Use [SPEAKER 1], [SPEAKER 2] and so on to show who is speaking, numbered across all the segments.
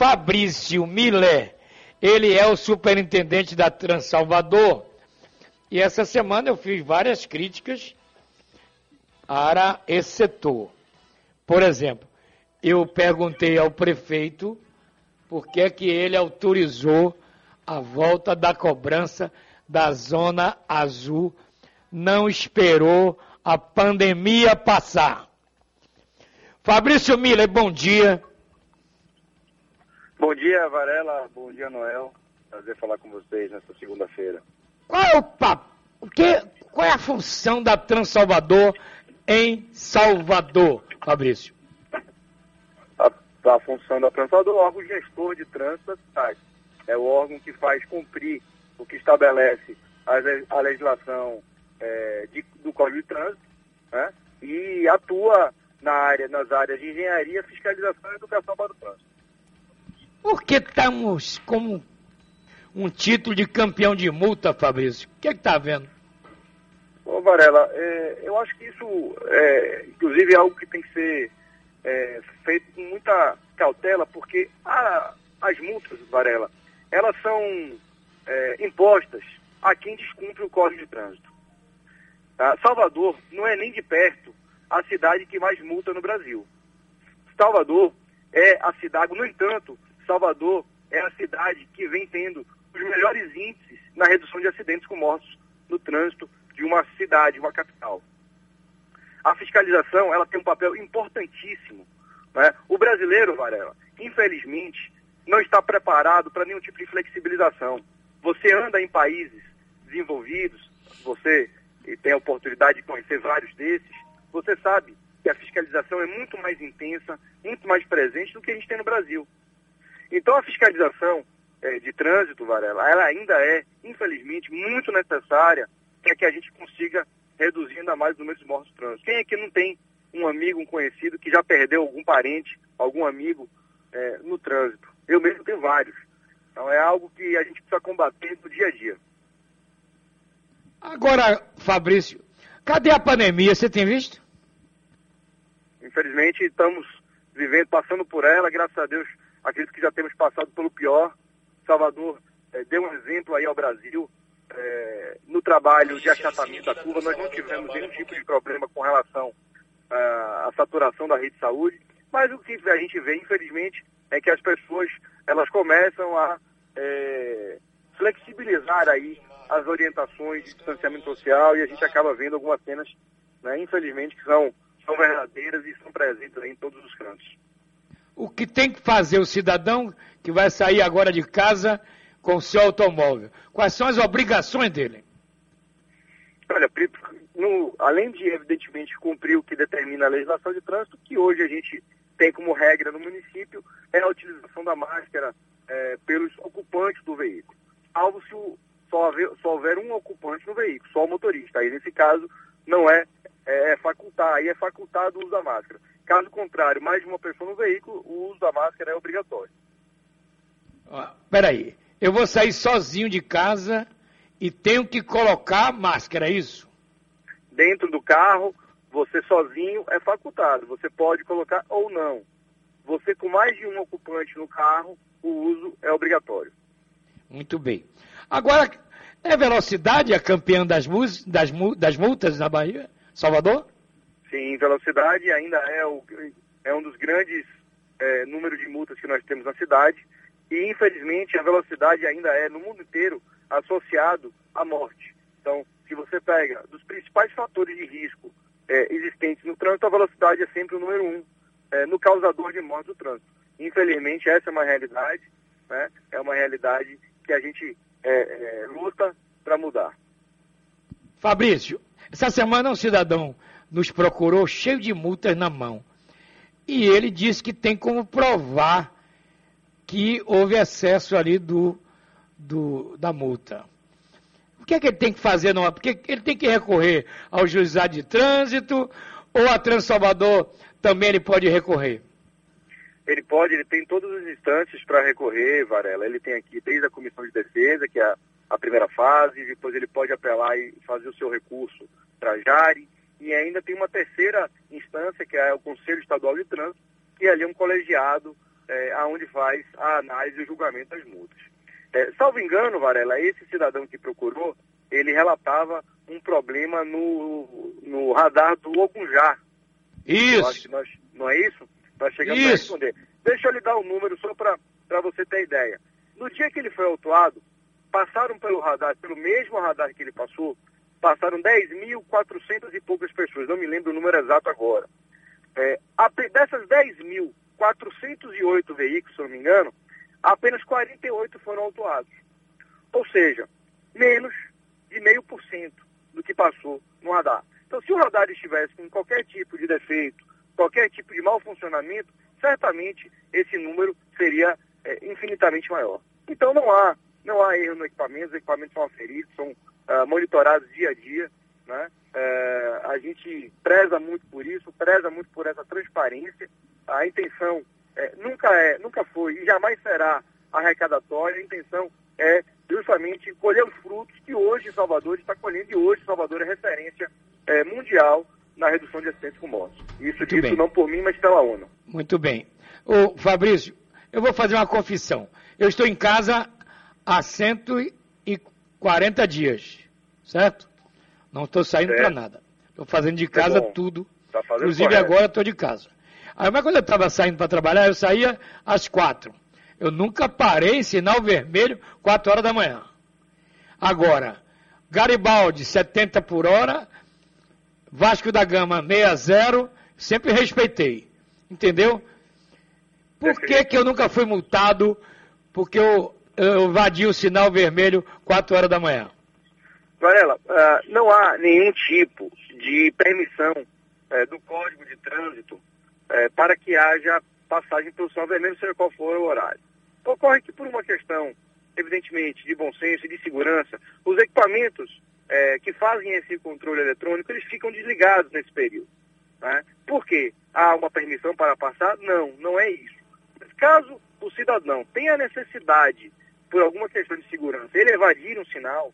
[SPEAKER 1] Fabrício Milé. Ele é o superintendente da Transalvador. E essa semana eu fiz várias críticas para esse setor. Por exemplo, eu perguntei ao prefeito por que, é que ele autorizou a volta da cobrança da Zona Azul, não esperou a pandemia passar. Fabrício Miller, bom dia.
[SPEAKER 2] Bom dia, Varela. Bom dia, Noel. Prazer falar com vocês nessa segunda-feira.
[SPEAKER 1] Qual é o papo? O que, qual é a função da Transalvador em Salvador, Fabrício?
[SPEAKER 2] A, a função da Transalvador é o órgão gestor de trânsito da cidade. É o órgão que faz cumprir o que estabelece a, a legislação é, de, do Código de Trânsito né? e atua na área, nas áreas de engenharia, fiscalização e educação para o trânsito.
[SPEAKER 1] Por que estamos como um título de campeão de multa, Fabrício? O que é está vendo?
[SPEAKER 2] Ô Varela, é, eu acho que isso, é, inclusive, é algo que tem que ser é, feito com muita cautela, porque a, as multas, Varela, elas são é, impostas a quem descumpre o Código de Trânsito. Tá? Salvador não é nem de perto a cidade que mais multa no Brasil. Salvador é a cidade, no entanto, Salvador é a cidade que vem tendo os melhores índices na redução de acidentes com mortos no trânsito de uma cidade, uma capital. A fiscalização ela tem um papel importantíssimo. Né? O brasileiro, Varela, infelizmente, não está preparado para nenhum tipo de flexibilização. Você anda em países desenvolvidos, você tem a oportunidade de conhecer vários desses, você sabe que a fiscalização é muito mais intensa, muito mais presente do que a gente tem no Brasil. Então a fiscalização é, de trânsito, Varela, ela ainda é, infelizmente, muito necessária para que a gente consiga reduzir ainda mais o número de mortos no trânsito. Quem é que não tem um amigo, um conhecido que já perdeu algum parente, algum amigo é, no trânsito? Eu mesmo tenho vários. Então é algo que a gente precisa combater no dia a dia.
[SPEAKER 1] Agora, Fabrício, cadê a pandemia? Você tem visto?
[SPEAKER 2] Infelizmente, estamos vivendo, passando por ela, graças a Deus, acredito que já temos passado pelo pior. Salvador é, deu um exemplo aí ao Brasil é, no trabalho de achatamento da curva. Nós não tivemos nenhum tipo de problema com relação à, saturação da rede de saúde, mas o que a gente vê, infelizmente, é que as pessoas elas começam a é, flexibilizar aí as orientações de distanciamento social e a gente acaba vendo algumas cenas, né, infelizmente, que são, são verdadeiras e são presentes em todos os cantos.
[SPEAKER 1] O que tem que fazer o cidadão que vai sair agora de casa com o seu automóvel? Quais são as obrigações dele?
[SPEAKER 2] Olha, no, além de, evidentemente, cumprir o que determina a legislação de trânsito, que hoje a gente tem como regra no município, é a utilização da máscara é, pelos ocupantes do veículo. Salvo se o, só, haver, só houver um ocupante no veículo, só o motorista. Aí, nesse caso, não é, é, é aí é facultado o uso da máscara. Caso contrário, mais de uma pessoa no veículo, o uso da máscara é obrigatório.
[SPEAKER 1] Ah, peraí, eu vou sair sozinho de casa e tenho que colocar máscara, é isso?
[SPEAKER 2] Dentro do carro, você sozinho é facultado, você pode colocar ou não. Você com mais de um ocupante no carro, o uso é obrigatório.
[SPEAKER 1] Muito bem. Agora, é velocidade a campeã das, das, das multas na Bahia? Salvador?
[SPEAKER 2] Sim, velocidade ainda é, o, é um dos grandes é, números de multas que nós temos na cidade. E, infelizmente, a velocidade ainda é, no mundo inteiro, associado à morte. Então, se você pega dos principais fatores de risco é, existentes no trânsito, a velocidade é sempre o número um é, no causador de morte do trânsito. Infelizmente, essa é uma realidade, né? é uma realidade que a gente é, é, luta para mudar.
[SPEAKER 1] Fabrício, essa semana um cidadão nos procurou cheio de multas na mão. E ele disse que tem como provar que houve excesso ali do, do, da multa. O que é que ele tem que fazer? Não? Porque ele tem que recorrer ao juizado de trânsito ou a Transalvador também ele pode recorrer?
[SPEAKER 2] Ele pode, ele tem todas as instâncias para recorrer, Varela. Ele tem aqui desde a comissão de defesa, que é a, a primeira fase, depois ele pode apelar e fazer o seu recurso para Jari, e ainda tem uma terceira instância, que é o Conselho Estadual de Trânsito, que ali é um colegiado é, aonde faz a análise e o julgamento das multas. É, salvo engano, Varela, esse cidadão que procurou, ele relatava um problema no, no radar do Ogunjá.
[SPEAKER 1] Isso.
[SPEAKER 2] Nós, não é isso? Nós chegamos
[SPEAKER 1] isso.
[SPEAKER 2] a responder. Deixa eu lhe dar o um número só para você ter ideia. No dia que ele foi autuado, passaram pelo radar, pelo mesmo radar que ele passou, passaram 10.400 e poucas pessoas, não me lembro o número exato agora. É, dessas 10.408 veículos, se não me engano, apenas 48 foram autuados. Ou seja, menos de meio por cento do que passou no radar. Então, se o radar estivesse com qualquer tipo de defeito, qualquer tipo de mau funcionamento, certamente esse número seria é, infinitamente maior. Então, não há, não há erro no equipamento, os equipamentos são aferidos, são uh, monitorados dia a dia. Né? Uh, a gente preza muito por isso, preza muito por essa transparência. A intenção é, nunca é, nunca foi e jamais será arrecadatória. A intenção é justamente colher os frutos que hoje Salvador está colhendo e hoje Salvador é referência é, mundial na redução de acidentes com motos. Isso Muito dito bem. não por mim, mas pela ONU.
[SPEAKER 1] Muito bem. Ô, Fabrício, eu vou fazer uma confissão. Eu estou em casa há 140 dias, certo? Não estou saindo para nada. Estou fazendo de casa é tudo. Tá Inclusive correto. agora estou de casa. Aí, mas quando eu estava saindo para trabalhar, eu saía às quatro. Eu nunca parei sinal vermelho 4 horas da manhã. Agora, Garibaldi 70 por hora, Vasco da Gama 60, sempre respeitei. Entendeu? Por que, que eu nunca fui multado porque eu, eu evadi o sinal vermelho 4 horas da manhã?
[SPEAKER 2] Varela, uh, não há nenhum tipo de permissão uh, do Código de Trânsito uh, para que haja passagem pelo sinal vermelho, seja qual for o horário. Ocorre que por uma questão, evidentemente, de bom senso e de segurança, os equipamentos é, que fazem esse controle eletrônico, eles ficam desligados nesse período. Né? Por quê? Há uma permissão para passar? Não, não é isso. Mas caso o cidadão tenha necessidade, por alguma questão de segurança, ele evadir um sinal,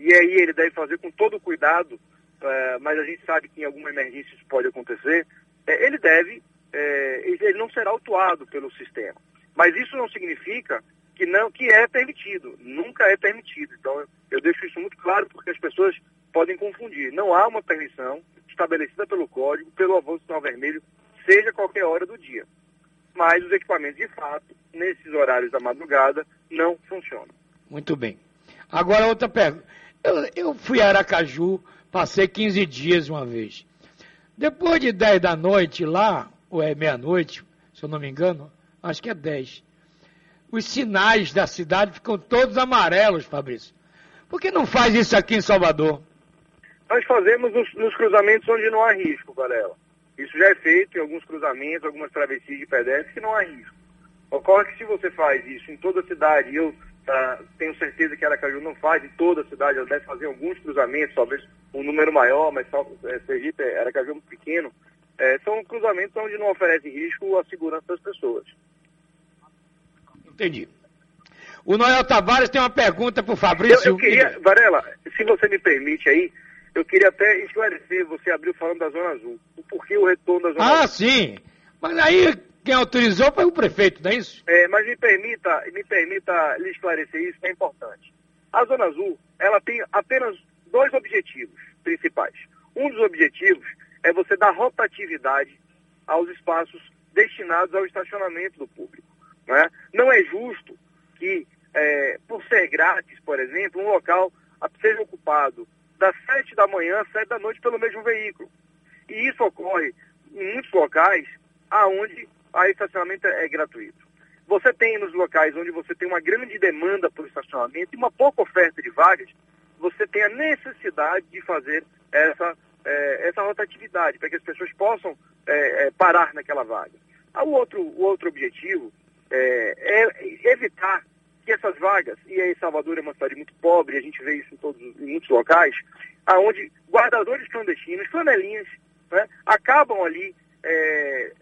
[SPEAKER 2] e aí ele deve fazer com todo cuidado, é, mas a gente sabe que em alguma emergência isso pode acontecer, é, ele deve, é, ele não será autuado pelo sistema. Mas isso não significa que não que é permitido, nunca é permitido. Então eu deixo isso muito claro porque as pessoas podem confundir. Não há uma permissão estabelecida pelo código, pelo avanço do sinal vermelho, seja qualquer hora do dia. Mas os equipamentos, de fato, nesses horários da madrugada, não funcionam.
[SPEAKER 1] Muito bem. Agora outra pergunta. Eu, eu fui a Aracaju, passei 15 dias uma vez. Depois de 10 da noite lá, ou é meia-noite, se eu não me engano, acho que é 10. Os sinais da cidade ficam todos amarelos, Fabrício. Por que não faz isso aqui em Salvador?
[SPEAKER 2] Nós fazemos nos, nos cruzamentos onde não há risco, Varela. Isso já é feito em alguns cruzamentos, algumas travessias de pedestres que não há risco. Ocorre que se você faz isso em toda a cidade, eu tá, tenho certeza que Aracaju não faz em toda a cidade, ela deve fazer alguns cruzamentos, talvez um número maior, mas só, é, Sergipe, Aracaju é muito pequeno, é, são cruzamentos onde não oferece risco à segurança das pessoas.
[SPEAKER 1] Entendi. O Noel Tavares tem uma pergunta para o Fabrício.
[SPEAKER 2] Eu, eu queria, Varela, se você me permite aí, eu queria até esclarecer, você abriu falando da Zona Azul. O porquê o retorno da Zona
[SPEAKER 1] ah,
[SPEAKER 2] Azul.
[SPEAKER 1] Ah, sim. Mas aí quem autorizou foi o prefeito, não é isso?
[SPEAKER 2] É, mas me permita, me permita lhe esclarecer isso, que é importante. A Zona Azul, ela tem apenas dois objetivos principais. Um dos objetivos é você dar rotatividade aos espaços destinados ao estacionamento do público. Né? Não é justo que, é, por ser grátis, por exemplo, um local seja ocupado das 7 da manhã às 7 da noite pelo mesmo veículo. E isso ocorre em muitos locais aonde o estacionamento é, gratuito. Você tem nos locais onde você tem uma grande demanda por estacionamento e uma pouca oferta de vagas, você tem a necessidade de fazer essa, é, essa rotatividade, para que as pessoas possam é, é parar naquela vaga. O outro, o outro objetivo é, é, evitar que essas vagas, e aí Salvador é uma cidade muito pobre, a gente vê isso em, todos, em muitos locais, aonde guardadores clandestinos, flanelinhas, né, acabam ali é,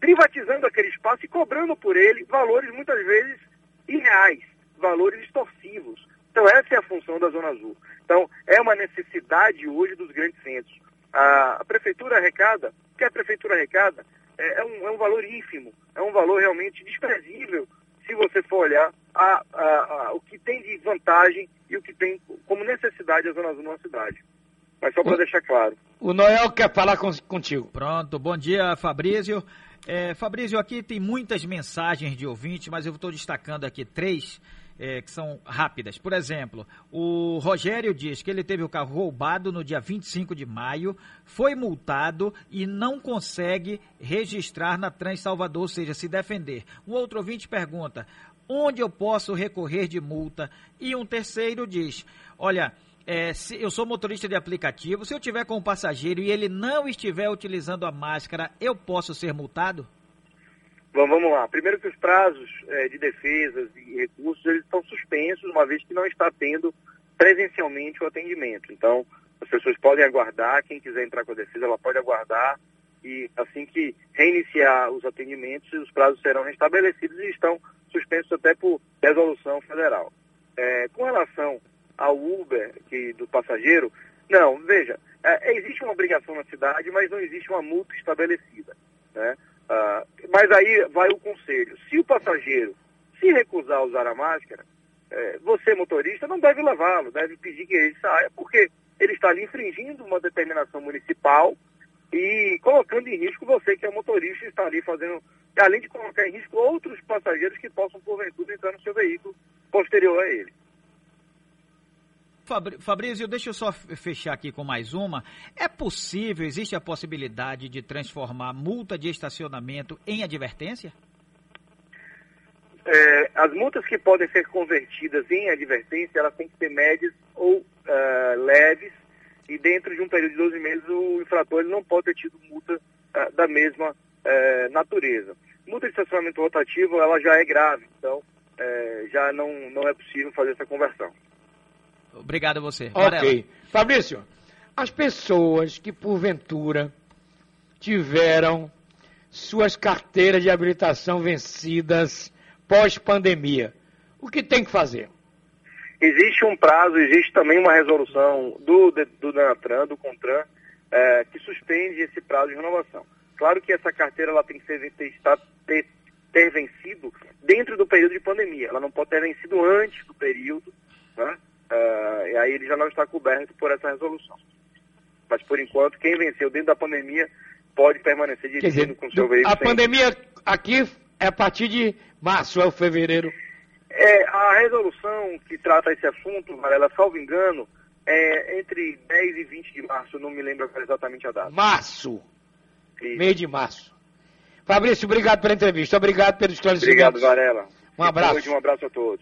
[SPEAKER 2] privatizando aquele espaço e cobrando por ele valores muitas vezes irreais, valores extorsivos. Então essa é a função da Zona Azul. Então é uma necessidade hoje dos grandes centros. A, prefeitura arrecada, que a prefeitura arrecada, é, é, um, é um valor ínfimo, é um valor realmente desprezível se você for olhar a, a, a, o que tem de vantagem e o que tem como necessidade a Zona Azul numa cidade. Mas só para deixar claro.
[SPEAKER 1] O Noel quer falar com, contigo.
[SPEAKER 3] Pronto, bom dia, Fabrício. É, Fabrício, aqui tem muitas mensagens de ouvintes, mas eu estou destacando aqui três é, que são rápidas. Por exemplo, o Rogério diz que ele teve o carro roubado no dia 25 de maio, foi multado e não consegue registrar na Trans Salvador, ou seja, se defender. Um outro ouvinte pergunta: onde eu posso recorrer de multa? E um terceiro diz: olha. É, se eu sou motorista de aplicativo, se eu tiver com um passageiro e ele não estiver utilizando a máscara, eu posso ser multado?
[SPEAKER 2] Bom, vamos lá. Primeiro que os prazos é, de defesas e recursos eles estão suspensos, uma vez que não está tendo presencialmente o atendimento. Então, as pessoas podem aguardar, quem quiser entrar com a defesa, ela pode aguardar e assim que reiniciar os atendimentos, os prazos serão restabelecidos e estão suspensos até por resolução federal. É, com relação ao Uber que, do passageiro, não, veja, é, existe uma obrigação na cidade, mas não existe uma multa estabelecida. Né? Uh, mas aí vai o conselho. Se o passageiro se recusar a usar a máscara, é, você, motorista, não deve levá-lo, deve pedir que ele saia, porque ele está ali infringindo uma determinação municipal e colocando em risco você que é motorista está ali fazendo, além de colocar em risco outros passageiros que possam, porventura, entrar no seu veículo posterior a ele.
[SPEAKER 3] Fabrício, deixa eu só fechar aqui com mais uma. É possível, existe a possibilidade de transformar multa de estacionamento em advertência?
[SPEAKER 2] É, as multas que podem ser convertidas em advertência, elas têm que ser médias ou uh, leves, e dentro de um período de 12 meses o infrator não pode ter tido multa uh, da mesma uh, natureza. Multa de estacionamento rotativo, ela já é grave, então já não, não é possível fazer essa conversão.
[SPEAKER 3] Obrigado a você.
[SPEAKER 1] Ok. Fabrício, as pessoas que porventura tiveram suas carteiras de habilitação vencidas pós-pandemia, o que tem que fazer?
[SPEAKER 2] Existe um prazo, existe também uma resolução do, do Denatran, do CONTRAN, é, que suspende esse prazo de renovação. Claro que essa carteira ela tem que ser, ter, ter, ter vencido dentro do período de pandemia. Ela não pode ter vencido antes do período, né? Uh, e aí ele já não está coberto por essa resolução. Mas por enquanto, quem venceu dentro da pandemia pode permanecer dirigindo com seu veículo.
[SPEAKER 1] A sem... pandemia aqui é a partir de março, é o fevereiro?
[SPEAKER 2] É, a resolução que trata esse assunto, Varela, salvo engano, é entre 10 e 20 de março, não me lembro exatamente a data.
[SPEAKER 1] Março. Isso. Meio de março. Fabrício, obrigado pela entrevista, obrigado pelo esclarecimento.
[SPEAKER 2] Obrigado, Varela.
[SPEAKER 1] Um abraço.
[SPEAKER 2] um abraço a todos.